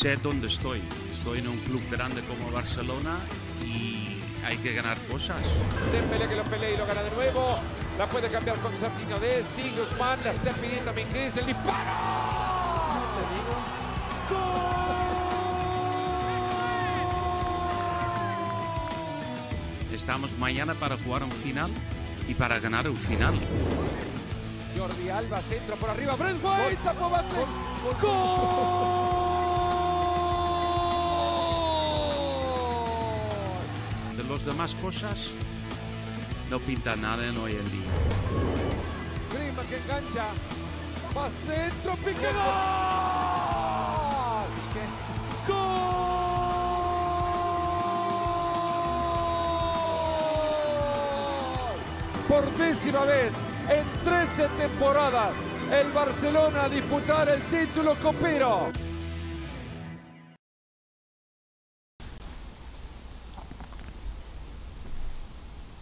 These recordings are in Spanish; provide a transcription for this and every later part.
sé dónde estoy. Estoy en un club grande como Barcelona y hay que ganar cosas. Dembélé que lo pelea y lo gana de nuevo. La puede cambiar con Sardino de sí, Guzmán. La está pidiendo a Minguez. El disparo. Estamos mañana para jugar un final y para ganar un final. Jordi Alba, centro por arriba. Brent White, tapó. ¡Gol! De las demás cosas no pinta nada en hoy en día. Grima que engancha. Va centro, pique gol. ¡Gol! Por décima vez en 13 temporadas, el Barcelona a disputar el título copero.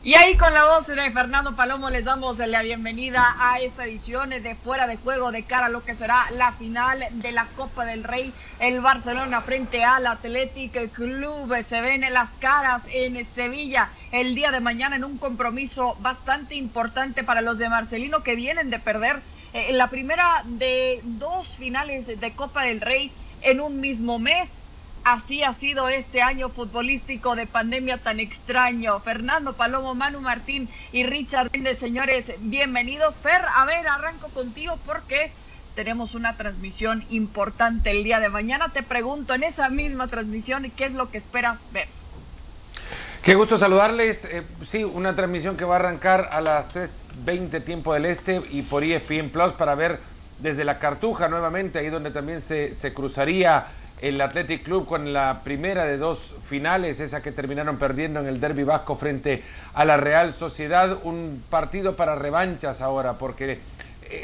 Y ahí con la voz de Fernando Palomo les damos la bienvenida a esta edición de Fuera de Juego de cara a lo que será la final de la Copa del Rey. El Barcelona frente al Athletic Club. Se ven las caras en Sevilla el día de mañana en un compromiso bastante importante para los de Marcelino que vienen de perder eh, la primera de dos finales de Copa del Rey en un mismo mes. Así ha sido este año futbolístico de pandemia tan extraño. Fernando Palomo, Manu Martín y Richard Méndez, señores, bienvenidos. Fer, a ver, arranco contigo porque tenemos una transmisión importante el día de mañana. Te pregunto en esa misma transmisión, ¿qué es lo que esperas ver? Qué gusto saludarles. Eh, sí, una transmisión que va a arrancar a las 3.20 tiempo del este y por ESPN Plus para ver desde la Cartuja nuevamente, ahí donde también se, se cruzaría el Athletic Club con la primera de dos finales, esa que terminaron perdiendo en el Derby Vasco frente a la Real Sociedad, un partido para revanchas ahora, porque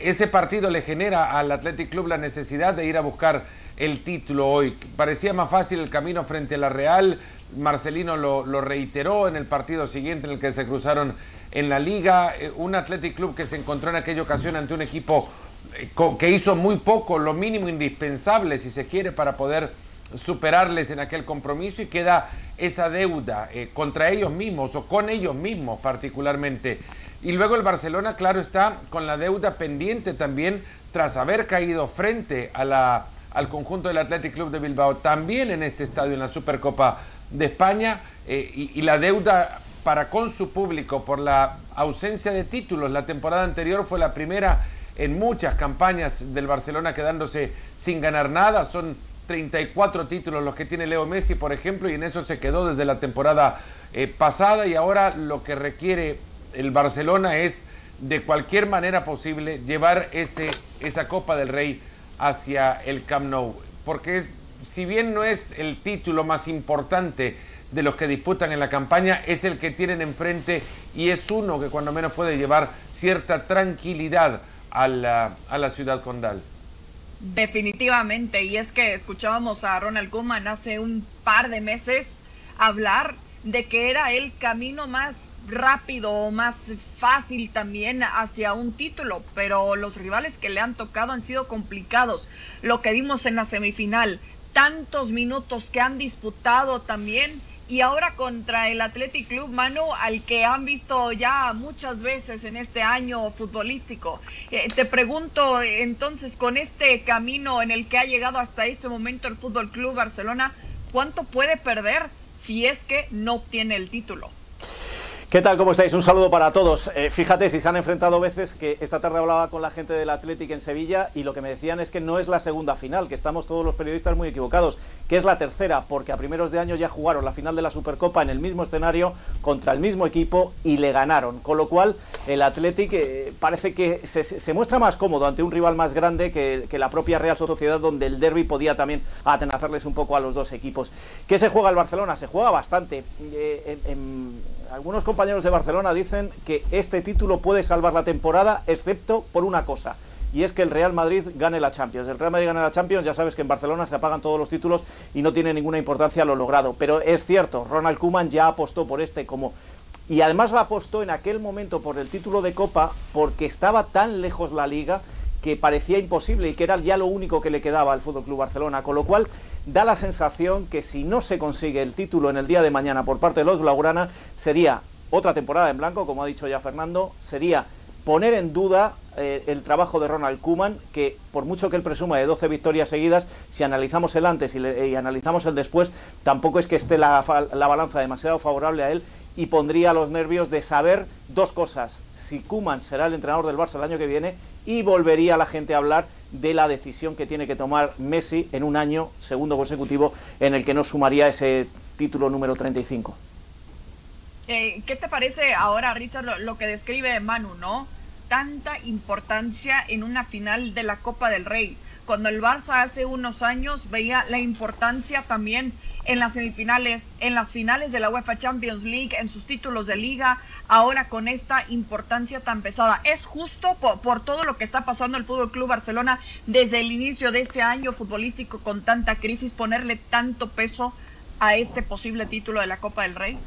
ese partido le genera al Athletic Club la necesidad de ir a buscar el título hoy. Parecía más fácil el camino frente a la Real, Marcelino lo, lo reiteró en el partido siguiente en el que se cruzaron en la liga, un Athletic Club que se encontró en aquella ocasión ante un equipo que hizo muy poco, lo mínimo indispensable, si se quiere, para poder superarles en aquel compromiso y queda esa deuda eh, contra ellos mismos o con ellos mismos particularmente. Y luego el Barcelona, claro, está con la deuda pendiente también tras haber caído frente a la, al conjunto del Athletic Club de Bilbao, también en este estadio, en la Supercopa de España, eh, y la deuda para con su público por la ausencia de títulos. La temporada anterior fue la primera en muchas campañas del Barcelona quedándose sin ganar nada. Son 34 títulos los que tiene Leo Messi, por ejemplo, y en eso se quedó desde la temporada eh, pasada y ahora lo que requiere el Barcelona es de cualquier manera posible llevar ese, esa Copa del Rey hacia el Camp Nou. Porque si bien no es el título más importante de los que disputan en la campaña, es el que tienen enfrente y es uno que cuando menos puede llevar cierta tranquilidad a la, a la ciudad condal. Definitivamente, y es que escuchábamos a Ronald Koeman hace un par de meses hablar de que era el camino más rápido o más fácil también hacia un título, pero los rivales que le han tocado han sido complicados. Lo que vimos en la semifinal, tantos minutos que han disputado también y ahora contra el Athletic Club Manu, al que han visto ya muchas veces en este año futbolístico. Eh, te pregunto entonces, con este camino en el que ha llegado hasta este momento el Fútbol Club Barcelona, ¿cuánto puede perder si es que no obtiene el título? ¿Qué tal? ¿Cómo estáis? Un saludo para todos. Eh, fíjate, si se han enfrentado veces que esta tarde hablaba con la gente del Athletic en Sevilla y lo que me decían es que no es la segunda final, que estamos todos los periodistas muy equivocados, que es la tercera, porque a primeros de año ya jugaron la final de la Supercopa en el mismo escenario contra el mismo equipo y le ganaron. Con lo cual, el Athletic eh, parece que se, muestra más cómodo ante un rival más grande que, la propia Real Sociedad, donde el derby podía también atenazarles un poco a los dos equipos. ¿Qué se juega el Barcelona? Se juega bastante. Eh, en, algunos compañeros de Barcelona dicen que este título puede salvar la temporada, excepto por una cosa, y es que el Real Madrid gane la Champions. El Real Madrid gane la Champions, ya sabes que en Barcelona se apagan todos los títulos y no tiene ninguna importancia lo logrado. Pero es cierto, Ronald Koeman ya apostó por este como... Y además la apostó en aquel momento por el título de Copa porque estaba tan lejos la liga que parecía imposible y que era ya lo único que le quedaba al Fútbol Club Barcelona, con lo cual da la sensación que si no se consigue el título en el día de mañana por parte de los Blaugrana, sería otra temporada en blanco, como ha dicho ya Fernando, sería poner en duda eh, el trabajo de Ronald Kuman, que por mucho que él presuma de 12 victorias seguidas, si analizamos el antes y, analizamos el después, tampoco es que esté la, la, balanza demasiado favorable a él y pondría los nervios de saber dos cosas, si Kuman será el entrenador del Barça el año que viene y volvería la gente a hablar de la decisión que tiene que tomar Messi en un año segundo consecutivo en el que no sumaría ese título número 35. Eh, ¿Qué te parece ahora, Richard, lo, que describe Manu, no? Tanta importancia en una final de la Copa del Rey. Cuando el Barça hace unos años veía la importancia también en las semifinales, en las finales de la UEFA Champions League, en sus títulos de liga, ahora con esta importancia tan pesada. ¿Es justo por, por todo lo que está pasando el Fútbol Club Barcelona desde el inicio de este año futbolístico con tanta crisis, ponerle tanto peso a este posible título de la Copa del Rey?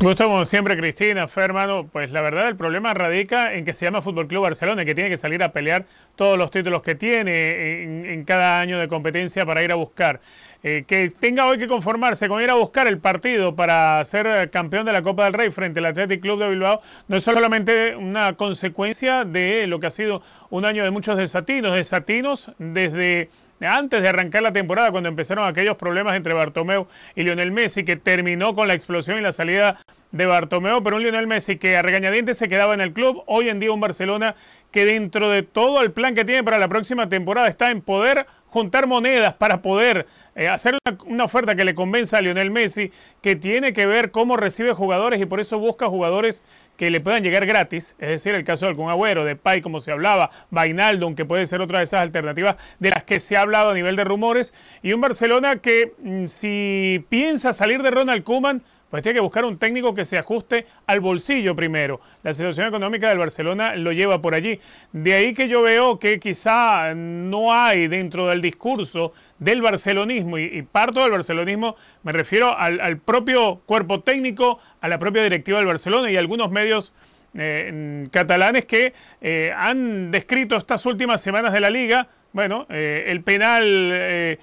Gusto como siempre, Cristina, Fer, hermano. Pues la verdad, el problema radica en que se llama Fútbol Club Barcelona que tiene que salir a pelear todos los títulos que tiene en, cada año de competencia para ir a buscar. Eh, que tenga hoy que conformarse con ir a buscar el partido para ser campeón de la Copa del Rey frente al Athletic Club de Bilbao no es solamente una consecuencia de lo que ha sido un año de muchos desatinos, desatinos desde antes de arrancar la temporada, cuando empezaron aquellos problemas entre Bartomeu y Lionel Messi, que terminó con la explosión y la salida de Bartomeu, pero un Lionel Messi que a regañadientes se quedaba en el club, hoy en día un Barcelona que dentro de todo el plan que tiene para la próxima temporada está en poder juntar monedas para poder eh, hacer una, oferta que le convenza a Lionel Messi, que tiene que ver cómo recibe jugadores y por eso busca jugadores que le puedan llegar gratis, es decir, el caso de algún agüero, de Pai, como se hablaba, Vainaldo, aunque puede ser otra de esas alternativas de las que se ha hablado a nivel de rumores, y un Barcelona que mm, si piensa salir de Ronald Koeman, pues tiene que buscar un técnico que se ajuste al bolsillo primero. La situación económica del Barcelona lo lleva por allí. De ahí que yo veo que quizá no hay dentro del discurso del barcelonismo, y, parto del barcelonismo, me refiero al, propio cuerpo técnico, a la propia directiva del Barcelona y algunos medios eh, catalanes que eh, han descrito estas últimas semanas de la liga, bueno, eh, el penal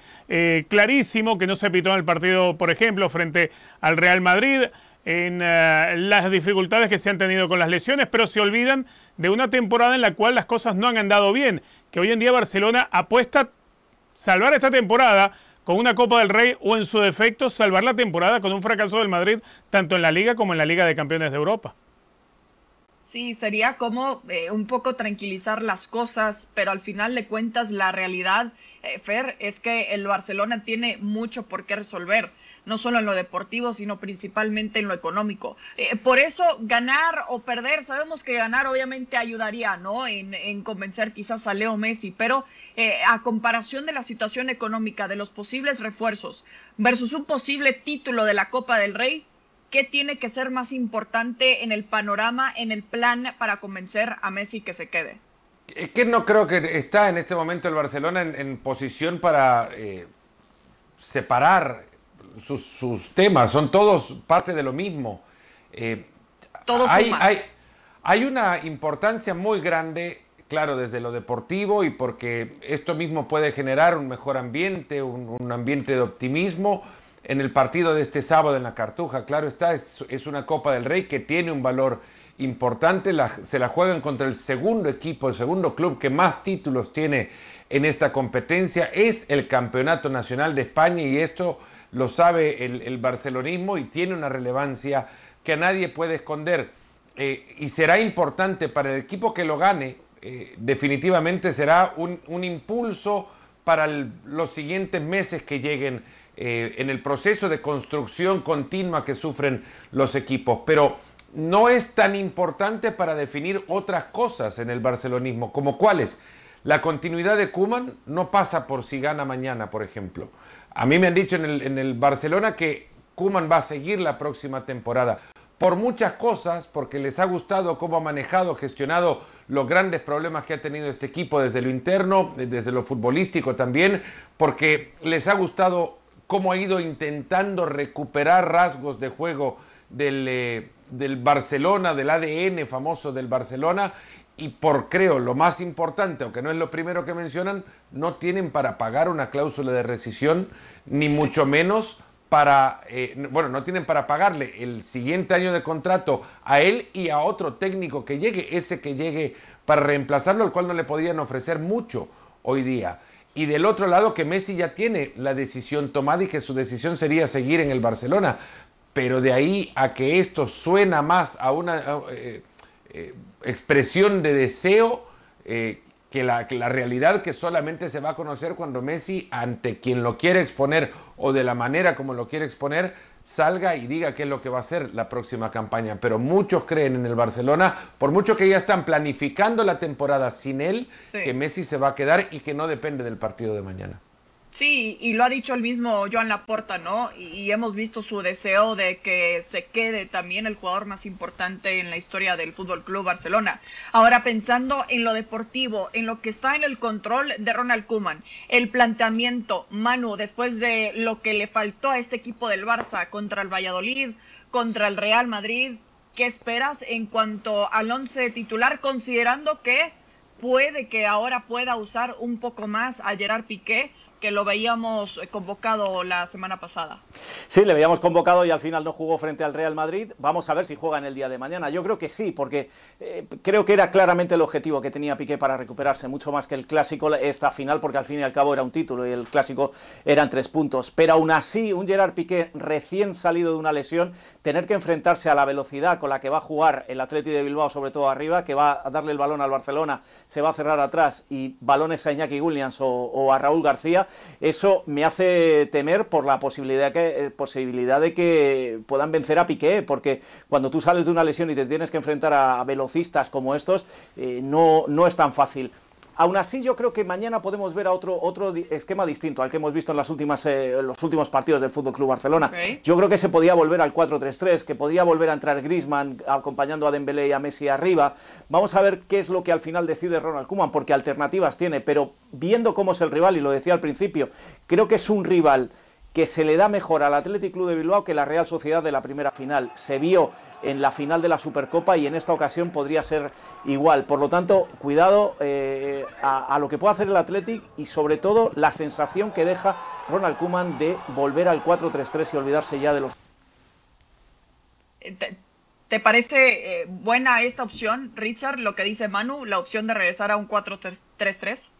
clarísimo que no se pitó en el partido, por ejemplo, frente al Real Madrid, en las dificultades que se han tenido con las lesiones, pero se olvidan de una temporada en la cual las cosas no han andado bien, que hoy en día Barcelona apuesta salvar esta temporada con una Copa del Rey o en su defecto salvar la temporada con un fracaso del Madrid tanto en la Liga como en la Liga de Campeones de Europa. Sí, sería como eh, un poco tranquilizar las cosas, pero al final de cuentas la realidad, eh, Fer, es que el Barcelona tiene mucho por qué resolver no solo en lo deportivo, sino principalmente en lo económico. Eh, por eso, ganar o perder, sabemos que ganar obviamente ayudaría, ¿no? En, convencer quizás a Leo Messi, pero eh, a comparación de la situación económica, de los posibles refuerzos versus un posible título de la Copa del Rey, ¿qué tiene que ser más importante en el panorama, en el plan para convencer a Messi que se quede? Es que no creo que está en este momento el Barcelona en, posición para eh, separar sus, temas, son todos parte de lo mismo. Eh, todos hay, hay, hay, una importancia muy grande, claro, desde lo deportivo y porque esto mismo puede generar un mejor ambiente, un, ambiente de optimismo. En el partido de este sábado en la Cartuja, claro está, es, una Copa del Rey que tiene un valor importante, se la juegan contra el segundo equipo, el segundo club que más títulos tiene en esta competencia, es el Campeonato Nacional de España y esto lo sabe el, barcelonismo y tiene una relevancia que nadie puede esconder. Eh, y será importante para el equipo que lo gane, eh, definitivamente será un, impulso para los siguientes meses que lleguen eh, en el proceso de construcción continua que sufren los equipos. Pero no es tan importante para definir otras cosas en el barcelonismo, como cuáles. La continuidad de Kuman no pasa por si gana mañana, por ejemplo. A mí me han dicho en el, Barcelona que Kuman va a seguir la próxima temporada. Por muchas cosas, porque les ha gustado cómo ha manejado, gestionado los grandes problemas que ha tenido este equipo desde lo interno, desde lo futbolístico también, porque les ha gustado cómo ha ido intentando recuperar rasgos de juego del, eh, del Barcelona, del ADN famoso del Barcelona, y por creo lo más importante, aunque no es lo primero que mencionan, no tienen para pagar una cláusula de rescisión, ni mucho menos para, eh, bueno, no tienen para pagarle el siguiente año de contrato a él y a otro técnico que llegue, ese que llegue para reemplazarlo, al cual no le podrían ofrecer mucho hoy día. Y del otro lado que Messi ya tiene la decisión tomada y que su decisión sería seguir en el Barcelona. Pero de ahí a que esto suena más a una eh, eh, expresión de deseo, que la, que la, realidad que solamente se va a conocer cuando Messi, ante quien lo quiere exponer o de la manera como lo quiere exponer, salga y diga qué es lo que va a ser la próxima campaña. Pero muchos creen en el Barcelona, por mucho que ya están planificando la temporada sin él, sí. que Messi se va a quedar y que no depende del partido de mañana. Sí, y lo ha dicho el mismo Joan Laporta, ¿no? Y, hemos visto su deseo de que se quede también el jugador más importante en la historia del Fútbol Club Barcelona. Ahora pensando en lo deportivo, en lo que está en el control de Ronald Koeman, el planteamiento, Manu, después de lo que le faltó a este equipo del Barça contra el Valladolid, contra el Real Madrid, ¿qué esperas en cuanto al once titular, considerando que puede que ahora pueda usar un poco más a Gerard Piqué? Que lo veíamos convocado la semana pasada. Sí, le veíamos convocado y al final no jugó frente al Real Madrid. Vamos a ver si juega en el día de mañana. Yo creo que sí, porque eh, creo que era claramente el objetivo que tenía Piqué para recuperarse, mucho más que el clásico esta final, porque al fin y al cabo era un título y el clásico eran tres puntos. Pero aún así, un Gerard Piqué recién salido de una lesión, tener que enfrentarse a la velocidad con la que va a jugar el Atleti de Bilbao, sobre todo arriba, que va a darle el balón al Barcelona, se va a cerrar atrás y balones a Iñaki Williams o, o a Raúl García, eso me hace temer por la posibilidad, que, eh, posibilidad de que puedan vencer a Piqué, porque cuando tú sales de una lesión y te tienes que enfrentar a, velocistas como estos, eh, no, no es tan fácil. Aún así, yo creo que mañana podemos ver a otro, otro esquema distinto al que hemos visto en, las últimas, eh, los últimos partidos del Fútbol Club Barcelona. Okay. Yo creo que se podía volver al 4-3-3, que podía volver a entrar Griezmann acompañando a Dembélé y a Messi arriba. Vamos a ver qué es lo que al final decide Ronald Koeman, porque alternativas tiene, pero viendo cómo es el rival, y lo decía al principio, creo que es un rival que se le da mejor al Athletic Club de Bilbao que la Real Sociedad de la primera final. Se vio en la final de la Supercopa y en esta ocasión podría ser igual. Por lo tanto, cuidado eh, a, lo que puede hacer el Athletic y sobre todo la sensación que deja Ronald Koeman de volver al 4-3-3 y olvidarse ya de los... ¿Te, te parece eh, buena esta opción, Richard, lo que dice Manu, la opción de regresar a un 4-3-3?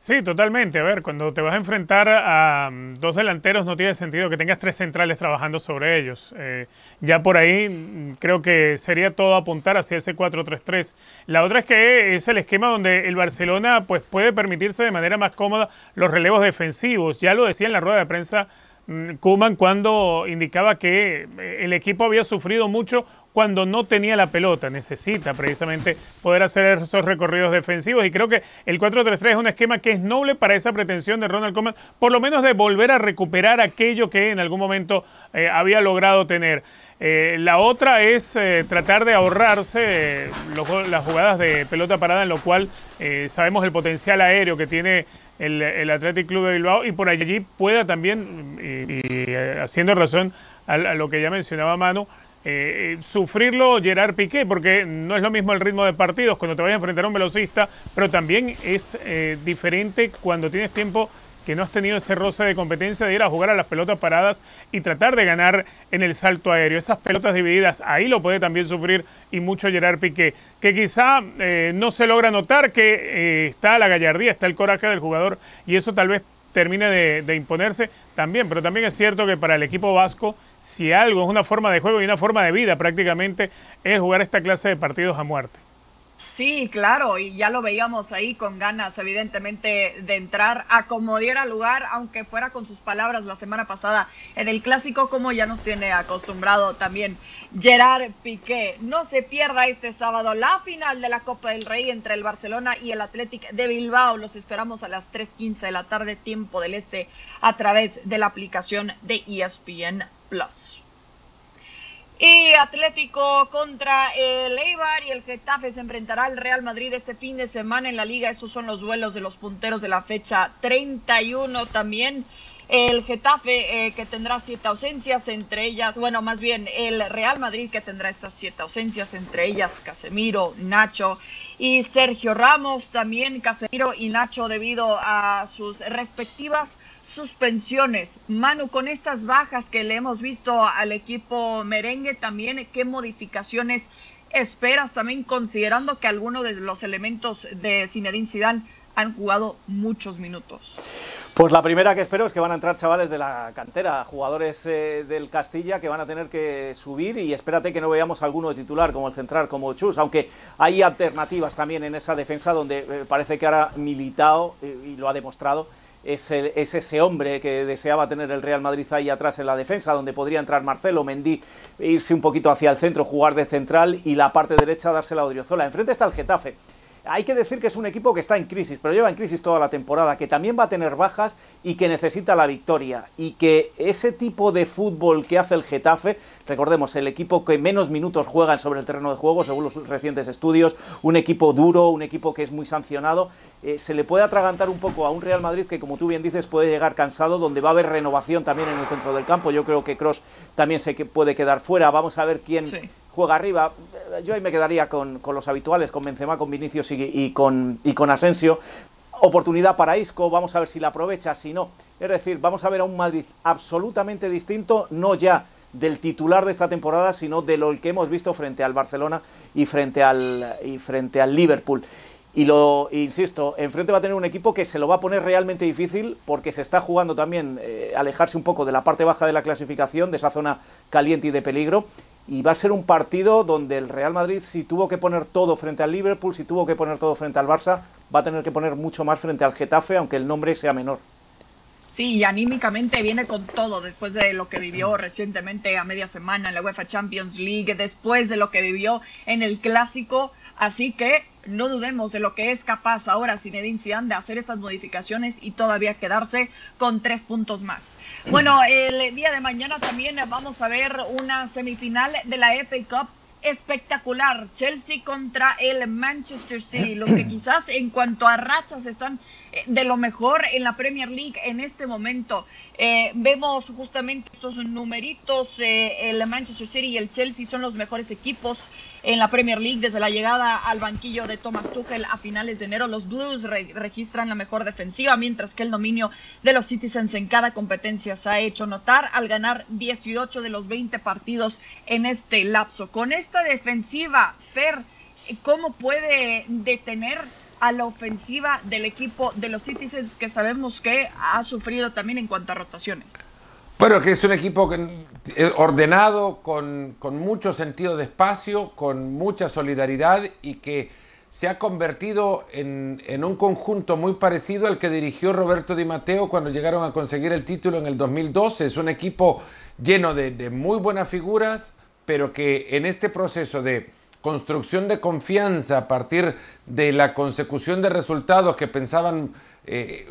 Sí, totalmente. A ver, cuando te vas a enfrentar a um, dos delanteros no tiene sentido que tengas tres centrales trabajando sobre ellos. Eh, ya por ahí mm, creo que sería todo apuntar hacia ese 4-3-3. La otra es que es el esquema donde el Barcelona pues, puede permitirse de manera más cómoda los relevos defensivos. Ya lo decía en la rueda de prensa Kuman cuando indicaba que el equipo había sufrido mucho cuando no tenía la pelota. Necesita precisamente poder hacer esos recorridos defensivos y creo que el 4-3-3 es un esquema que es noble para esa pretensión de Ronald Koeman, por lo menos de volver a recuperar aquello que en algún momento eh, había logrado tener. Eh, la otra es eh, tratar de ahorrarse las jugadas de pelota parada, en lo cual sabemos el potencial aéreo que tiene el, el Athletic Club de Bilbao y por allí pueda también, y, haciendo razón a, lo que ya mencionaba Manu, eh, sufrirlo Gerard Piqué, porque no es lo mismo el ritmo de partidos cuando te vayas a enfrentar a un velocista, pero también es eh, diferente cuando tienes tiempo que no has tenido ese roce de competencia de ir a jugar a las pelotas paradas y tratar de ganar en el salto aéreo. Esas pelotas divididas, ahí lo puede también sufrir y mucho Gerard Piqué, que quizá eh, no se logra notar que eh, está la gallardía, está el coraje del jugador y eso tal vez termine de imponerse también, pero también es cierto que para el equipo vasco, si algo es una forma de juego y una forma de vida prácticamente, es jugar esta clase de partidos a muerte. Sí, claro, y ya lo veíamos ahí con ganas, evidentemente, de entrar a como diera lugar, aunque fuera con sus palabras la semana pasada en el clásico, como ya nos tiene acostumbrado también Gerard Piqué. No se pierda este sábado la final de la Copa del Rey entre el Barcelona y el Athletic de Bilbao. Los esperamos a las 3:15 de la tarde, tiempo del este, a través de la aplicación de ESPN Plus. Y Atlético contra el Eibar y el Getafe se enfrentará al Real Madrid este fin de semana en la liga. Estos son los duelos de los punteros de la fecha 31 también. el Getafe eh, que tendrá siete ausencias, entre ellas, bueno, más bien el Real Madrid que tendrá estas siete ausencias, entre ellas Casemiro, Nacho y Sergio Ramos, también Casemiro y Nacho debido a sus respectivas suspensiones. Manu, con estas bajas que le hemos visto al equipo merengue, también qué modificaciones esperas, también considerando que algunos de los elementos de Zinedine Zidane han jugado muchos minutos. Pues la primera que espero es que van a entrar chavales de la cantera, jugadores eh, del Castilla que van a tener que subir y espérate que no veamos alguno de titular como el central, como Chus, aunque hay alternativas también en esa defensa donde eh, parece que ahora Militao, eh, y lo ha demostrado, es, es, ese hombre que deseaba tener el Real Madrid ahí atrás en la defensa, donde podría entrar Marcelo, Mendy, irse un poquito hacia el centro, jugar de central y la parte derecha dársela a Odriozola. Enfrente está el Getafe hay que decir que es un equipo que está en crisis, pero lleva en crisis toda la temporada, que también va a tener bajas y que necesita la victoria. Y que ese tipo de fútbol que hace el Getafe, recordemos, el equipo que menos minutos juegan sobre el terreno de juego, según los recientes estudios, un equipo duro, un equipo que es muy sancionado, eh, se le puede atragantar un poco a un Real Madrid que, como tú bien dices, puede llegar cansado, donde va a haber renovación también en el centro del campo. Yo creo que Cross también se puede quedar fuera. Vamos a ver quién juega arriba. Yo ahí me quedaría con, los habituales, con Benzema, con Vinicius y, con, Asensio. Oportunidad para Isco, vamos a ver si la aprovecha, si no. Es decir, vamos a ver a un Madrid absolutamente distinto, no ya del titular de esta temporada, sino de lo que hemos visto frente al Barcelona y frente al, y frente al Liverpool. Y lo insisto, enfrente va a tener un equipo que se lo va a poner realmente difícil porque se está jugando también eh, alejarse un poco de la parte baja de la clasificación, de esa zona caliente y de peligro y va a ser un partido donde el Real Madrid, si tuvo que poner todo frente al Liverpool, si tuvo que poner todo frente al Barça, va a tener que poner mucho más frente al Getafe, aunque el nombre sea menor. Sí, y anímicamente viene con todo después de lo que vivió recientemente a media semana en la UEFA Champions League, después de lo que vivió en el Clásico. Así que no dudemos de lo que es capaz ahora Zinedine Zidane de hacer estas modificaciones y todavía quedarse con tres puntos más. Bueno, el día de mañana también vamos a ver una semifinal de la FA Cup espectacular. Chelsea contra el Manchester City, los que quizás en cuanto a rachas están eh, de lo mejor en la Premier League en este momento. Eh, vemos justamente estos numeritos, eh, el Manchester City y el Chelsea son los mejores equipos en la Premier League desde la llegada al banquillo de Thomas Tuchel a finales de enero. Los Blues registran la mejor defensiva, mientras que el dominio de los Citizens en cada competencia se ha hecho notar al ganar 18 de los 20 partidos en este lapso. Con esta defensiva, Fer, ¿cómo puede detener a la ofensiva del equipo de los Citizens que sabemos que ha sufrido también en cuanto a rotaciones? Bueno, que es un equipo eh, ordenado, con, mucho sentido de espacio, con mucha solidaridad y que se ha convertido en, un conjunto muy parecido al que dirigió Roberto Di Matteo cuando llegaron a conseguir el título en el 2012. Es un equipo lleno de, de muy buenas figuras, pero que en este proceso de construcción de confianza a partir de la consecución de resultados que pensaban eh,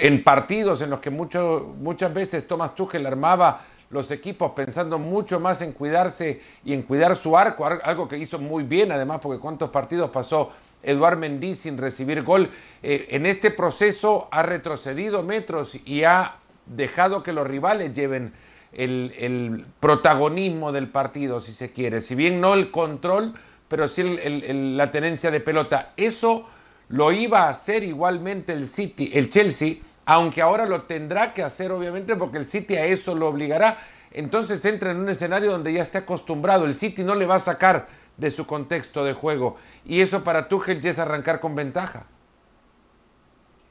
en partidos en los que muchas veces Thomas Tuchel armaba los equipos pensando mucho más en cuidarse y en cuidar su arco, algo que hizo muy bien además, porque cuántos partidos pasó Eduard Mendy sin recibir gol. Eh, en este proceso ha retrocedido metros y ha dejado que los rivales lleven el, protagonismo del partido, si se quiere. Si bien no el control, pero sí la tenencia de pelota. Eso lo iba a hacer igualmente el City, el Chelsea, aunque ahora lo tendrá que hacer obviamente porque el City a eso lo obligará. Entonces entra en un escenario donde ya está acostumbrado. El City no le va a sacar de su contexto de juego. Y eso para Tuchel ya es arrancar con ventaja.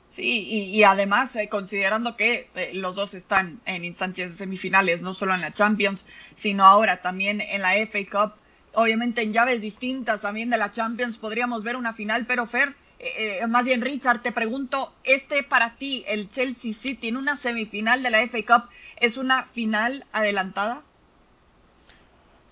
Sí, y, además, eh, considerando que eh, los dos están en instancias semifinales, no solo en la Champions, sino ahora también en la FA Cup, obviamente en llaves distintas también de la Champions, podríamos ver una final, pero Fer, eh, más bien Richard, te pregunto, ¿este para ti, el Chelsea City, en una semifinal de la FA Cup, es una final adelantada?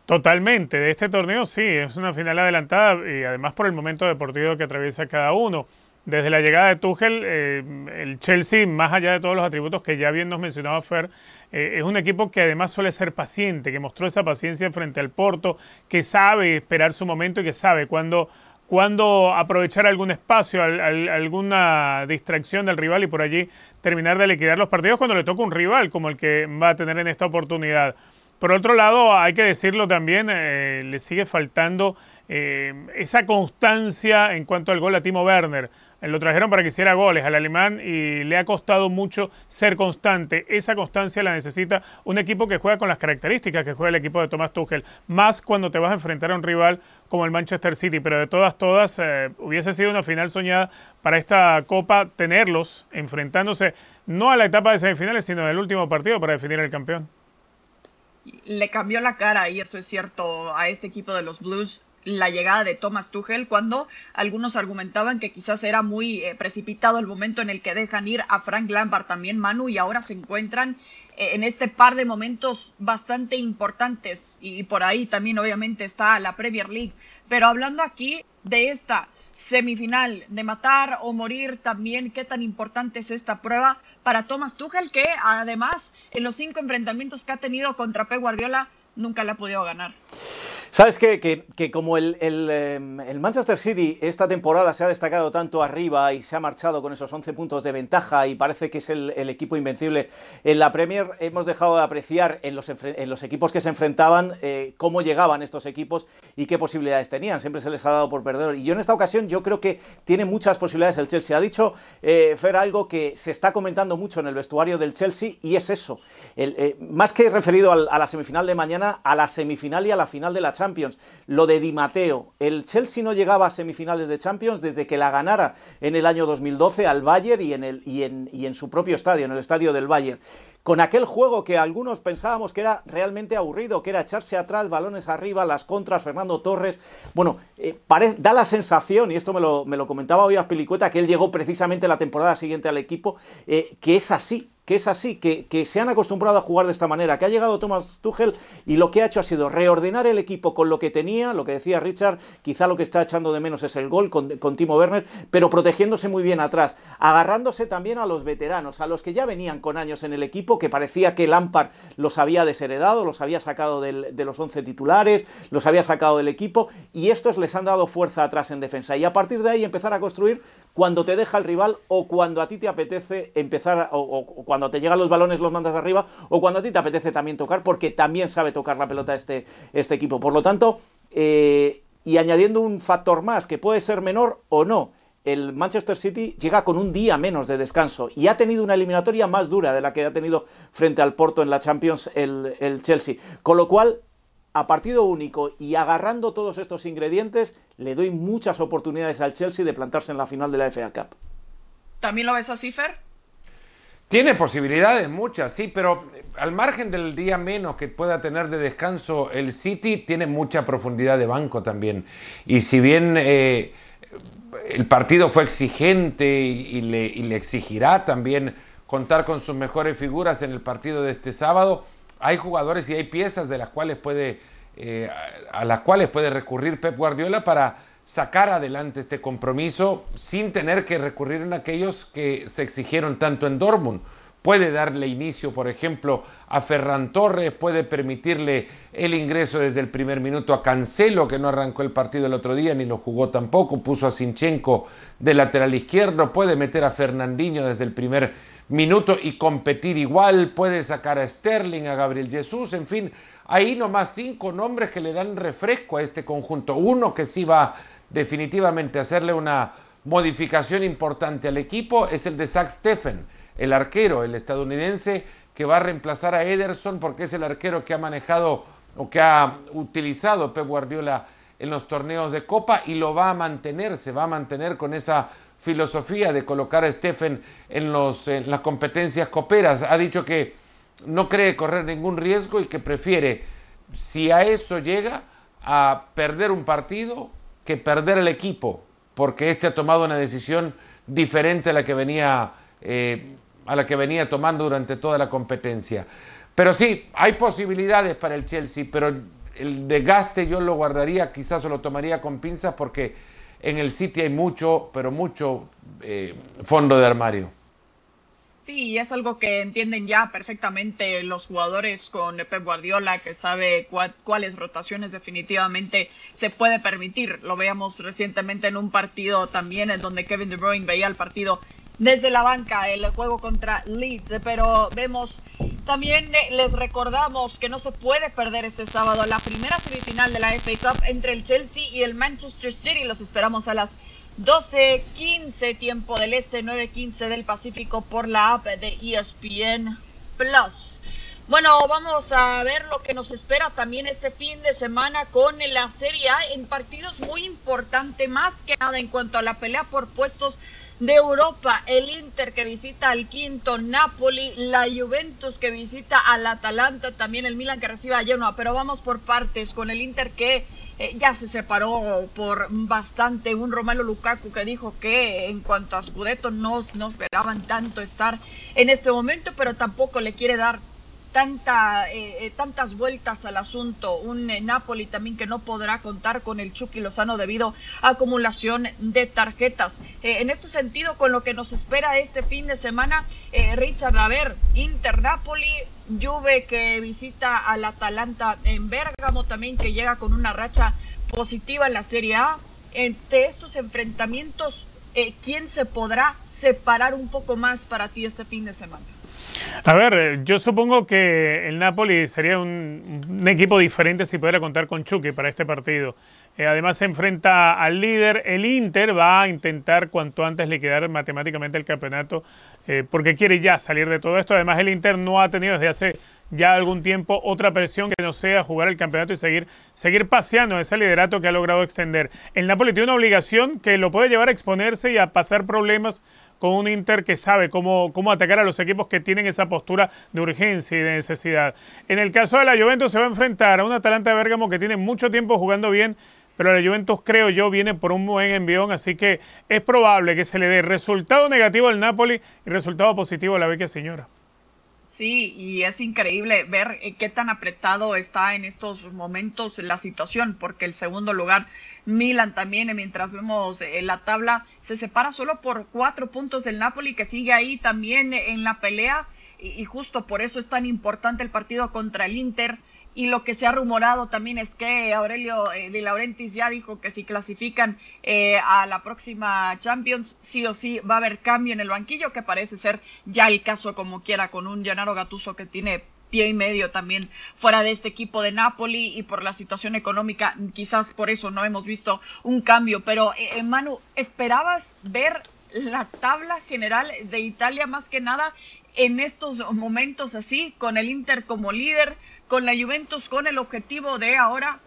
Totalmente, de este torneo sí, es una final adelantada y además por el momento deportivo que atraviesa cada uno. Desde la llegada de Tuchel, eh, el Chelsea, más allá de todos los atributos que ya bien nos mencionaba Fer, eh, es un equipo que además suele ser paciente, que mostró esa paciencia frente al Porto, que sabe esperar su momento y que sabe cuándo cuándo aprovechar algún espacio, alguna distracción del rival y por allí terminar de liquidar los partidos cuando le toca un rival como el que va a tener en esta oportunidad. Por otro lado, hay que decirlo también, eh, le sigue faltando eh, esa constancia en cuanto al gol a Timo Werner. Lo trajeron para que hiciera goles al alemán y le ha costado mucho ser constante. Esa constancia la necesita un equipo que juega con las características que juega el equipo de Thomas Tuchel, más cuando te vas a enfrentar a un rival como el Manchester City. Pero de todas, todas, eh, hubiese sido una final soñada para esta Copa tenerlos enfrentándose no a la etapa de semifinales, sino en el último partido para definir el campeón. Le cambió la cara, y eso es cierto, a este equipo de los Blues la llegada de Thomas Tuchel cuando algunos argumentaban que quizás era muy eh, precipitado el momento en el que dejan ir a Frank Lampard también Manu y ahora se encuentran eh, en este par de momentos bastante importantes. Y por ahí también obviamente está la Premier League. Pero hablando aquí de esta semifinal de matar o morir también qué tan importante es esta prueba para Thomas Tuchel que además en los cinco enfrentamientos que ha tenido contra Pep Guardiola nunca le ha podido ganar ¿Sabes qué? Que, como el, em, el, Manchester City esta temporada se ha destacado tanto arriba y se ha marchado con esos 11 puntos de ventaja y parece que es el, equipo invencible en la Premier, hemos dejado de apreciar en los, en los equipos que se enfrentaban eh, cómo llegaban estos equipos y qué posibilidades tenían. Siempre se les ha dado por perder. Y yo en esta ocasión yo creo que tiene muchas posibilidades el Chelsea. Ha dicho eh, Fer algo que se está comentando mucho en el vestuario del Chelsea y es eso. El, eh, más que referido a la semifinal de mañana, a la semifinal y a la final de la Champions. Lo de Di Matteo, el Chelsea no llegaba a semifinales de Champions desde que la ganara en el año 2012 al Bayern y en, el, y en, y en su propio estadio, en el estadio del Bayern con aquel juego que algunos pensábamos que era realmente aburrido, que era echarse atrás, balones arriba, las contras, Fernando Torres. Bueno, eh, da la sensación, y esto me lo, me lo comentaba hoy a Pelicueta, que él llegó precisamente la temporada siguiente al equipo, eh, que es así, que es así, que, se han acostumbrado a jugar de esta manera, que ha llegado Thomas Tuchel y lo que ha hecho ha sido reordenar el equipo con lo que tenía, lo que decía Richard, quizá lo que está echando de menos es el gol con, Timo Werner, pero protegiéndose muy bien atrás, agarrándose también a los veteranos, a los que ya venían con años en el equipo, que parecía que Lampard los había desheredado, los había sacado de los 11 titulares, los había sacado del equipo, y estos les han dado fuerza atrás en defensa. Y a partir de ahí empezar a construir cuando te deja el rival o cuando a ti te apetece empezar, o, cuando te llegan los balones los mandas arriba, o cuando a ti te apetece también tocar, porque también sabe tocar la pelota este, este equipo. Por lo tanto, eh, y añadiendo un factor más, que puede ser menor o no, el Manchester City llega con un día menos de descanso y ha tenido una eliminatoria más dura de la que ha tenido frente al Porto en la Champions el, el Chelsea. Con lo cual, a partido único y agarrando todos estos ingredientes, le doy muchas oportunidades al Chelsea de plantarse en la final de la FA Cup. ¿También lo ves así, Fer? Tiene posibilidades, muchas, sí, pero al margen del día menos que pueda tener de descanso, el City tiene mucha profundidad de banco también. Y si bien eh, el partido fue exigente y, le, y le exigirá también contar con sus mejores figuras en el partido de este sábado, hay jugadores y hay piezas de las cuales puede, eh, a las cuales puede recurrir Pep Guardiola para sacar adelante este compromiso sin tener que recurrir en aquellos que se exigieron tanto en Dortmund. Puede darle inicio, por ejemplo, a Ferran Torres, puede permitirle el ingreso desde el primer minuto a Cancelo, que no arrancó el partido el otro día ni lo jugó tampoco, puso a Sinchenko de lateral izquierdo, puede meter a Fernandinho desde el primer minuto y competir igual, puede sacar a Sterling, a Gabriel Jesús, en fin, hay nomás cinco nombres que le dan refresco a este conjunto. Uno que sí va definitivamente a hacerle una modificación importante al equipo es el de Zach Steffen, el arquero, el estadounidense que va a reemplazar a Ederson porque es el arquero que ha manejado o que ha utilizado Pep Guardiola en los torneos de Copa y lo va a mantener, se va a mantener con esa filosofía de colocar a Stephen en, los, las competencias coperas. Ha dicho que no cree correr ningún riesgo y que prefiere, si a eso llega, a perder un partido que perder el equipo, porque este ha tomado una decisión diferente a la que venía, eh, a la que venía tomando durante toda la competencia. Pero sí, hay posibilidades para el Chelsea, pero el desgaste yo lo guardaría, quizás lo tomaría con pinzas porque en el City hay mucho, pero mucho eh, fondo de armario. Sí, es algo que entienden ya perfectamente los jugadores con Pep Guardiola, que sabe cuáles rotaciones definitivamente se puede permitir. Lo veíamos recientemente en un partido también en donde Kevin De Bruyne veía el partido desde la banca, el juego contra Leeds, pero vemos también les recordamos que no se puede perder este sábado la primera semifinal de la FA Cup entre el Chelsea y el Manchester City. Los esperamos a las 12.15 tiempo del este, 9.15 del Pacífico por la app de ESPN Plus. Bueno, vamos a ver lo que nos espera también este fin de semana con la Serie A en partidos muy importantes, más que nada en cuanto a la pelea por puestos de Europa, el Inter que visita al quinto, Napoli, la Juventus que visita al Atalanta, también el Milan que recibe a Genoa, pero vamos por partes con el Inter que eh, ya se separó por bastante. Un Romelo Lukaku que dijo que en cuanto a Scudetto no, no esperaban tanto estar en este momento, pero tampoco le quiere dar tanta, eh, eh, tantas vueltas al asunto. Un Napoli también que no podrá contar con el Chucky Lozano debido a acumulación de tarjetas. en este sentido, con lo que nos espera este fin de semana, Richard, a ver, Inter Napoli, Juve que visita al Atalanta en Bérgamo también que llega con una racha positiva en la Serie A. Entre estos enfrentamientos, eh, ¿quién se podrá separar un poco más para ti este fin de semana? A ver, eh, yo supongo que el Napoli sería un, equipo diferente si pudiera contar con Chucky para este partido. Eh, además se enfrenta al líder. El Inter va a intentar cuanto antes liquidar matemáticamente el campeonato eh, porque quiere ya salir de todo esto. Además el Inter no ha tenido desde hace ya algún tiempo otra presión que no sea jugar el campeonato y seguir, seguir paseando ese liderato que ha logrado extender. El Napoli tiene una obligación que lo puede llevar a exponerse y a pasar problemas con un Inter que sabe cómo, cómo atacar a los equipos que tienen esa postura de urgencia y de necesidad. En el caso de la Juventus se va a enfrentar a un Atalanta de Bérgamo que tiene mucho tiempo jugando bien, pero la Juventus creo yo viene por un buen envión, así que es probable que se le dé resultado negativo al Napoli y resultado positivo a la Vecchia Señora. Sí, y es increíble ver eh, qué tan apretado está en estos momentos la situación, porque el segundo lugar, Milan también, eh, mientras vemos eh, la tabla, se separa solo por cuatro puntos del Napoli, que sigue ahí también en la pelea, y justo por eso es tan importante el partido contra el Inter y lo que se ha rumorado también es que Aurelio eh, de Laurentiis ya dijo que si clasifican eh, a la próxima Champions, sí o sí va a haber cambio en el banquillo, que parece ser ya el caso como quiera, con un Gennaro Gattuso que tiene pie y medio también fuera de este equipo de Napoli y por la situación económica, quizás por eso no hemos visto un cambio. Pero, eh, Manu, ¿esperabas ver la tabla general de Italia más que nada en estos momentos así, con el Inter como líder? Con la Juventus con el objetivo de ahora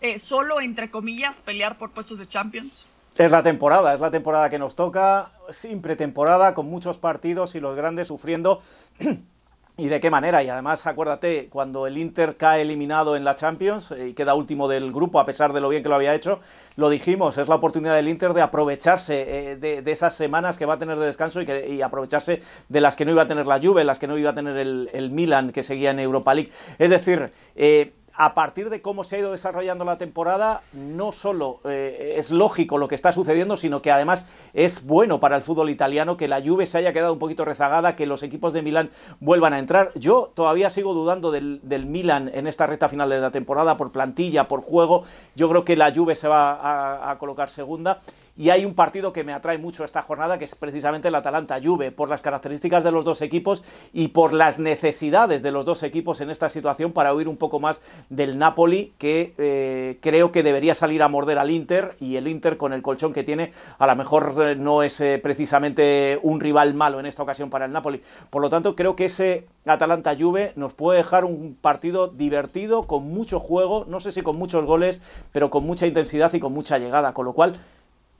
eh, solo, entre comillas, pelear por puestos de Champions? Es la temporada, es la temporada que nos toca, sin pretemporada, con muchos partidos y los grandes sufriendo ¿Y de qué manera? Y además, acuérdate, cuando el Inter cae eliminado en la Champions eh, y queda último del grupo, a pesar de lo bien que lo había hecho, lo dijimos, es la oportunidad del Inter de aprovecharse eh, de, esas semanas que va a tener de descanso y, que, aprovecharse de las que no iba a tener la Juve, las que no iba a tener el, el Milan, que seguía en Europa League. Es decir, eh, a partir de cómo se ha ido desarrollando la temporada, no solo eh, es lógico lo que está sucediendo, sino que además es bueno para el fútbol italiano que la Juve se haya quedado un poquito rezagada, que los equipos de Milán vuelvan a entrar. Yo todavía sigo dudando del, Milán en esta recta final de la temporada por plantilla, por juego. Yo creo que la Juve se va a colocar segunda. Y hay un partido que me atrae mucho esta jornada, que es precisamente el Atalanta-Juve, por las características de los dos equipos y por las necesidades de los dos equipos en esta situación para huir un poco más del Napoli, que eh, creo que debería salir a morder al Inter, y el Inter con el colchón que tiene, a lo mejor eh, no es eh, precisamente un rival malo en esta ocasión para el Napoli. Por lo tanto, creo que ese Atalanta-Juve nos puede dejar un partido divertido, con mucho juego, no sé si con muchos goles, pero con mucha intensidad y con mucha llegada, con lo cual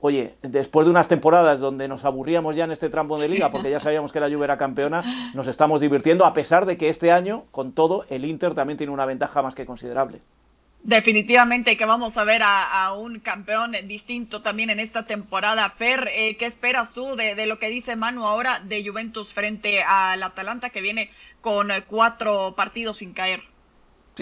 oye, después de unas temporadas donde nos aburríamos ya en este tramo de liga, porque ya sabíamos que la Juve era campeona, nos estamos divirtiendo, a pesar de que este año, con todo, el Inter también tiene una ventaja más que considerable. Definitivamente que vamos a ver a, un campeón distinto también en esta temporada. Fer, eh, ¿qué esperas tú de, lo que dice Manu ahora de Juventus frente al Atalanta que viene con cuatro partidos sin caer?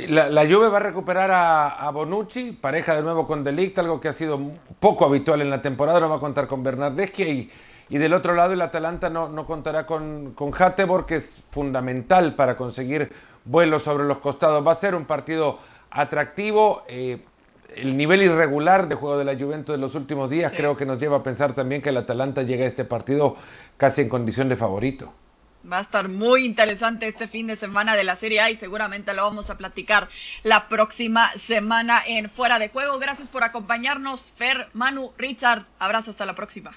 La, Juve va a recuperar a, Bonucci, pareja de nuevo con Delict, algo que ha sido poco habitual en la temporada, no va a contar con Bernardeschi y, Y del otro lado, el Atalanta no, no contará con, con Hatebor, que es fundamental para conseguir vuelos sobre los costados. Va a ser un partido atractivo. Eh, el nivel irregular de juego de la Juventus en los últimos días creo que nos lleva a pensar también que el Atalanta llega a este partido casi en condición de favorito. Va a estar muy interesante este fin de semana de la Serie A y seguramente lo vamos a platicar la próxima semana en Fuera de Juego. Gracias por acompañarnos, Fer, Manu, Richard. Abrazo, hasta la próxima.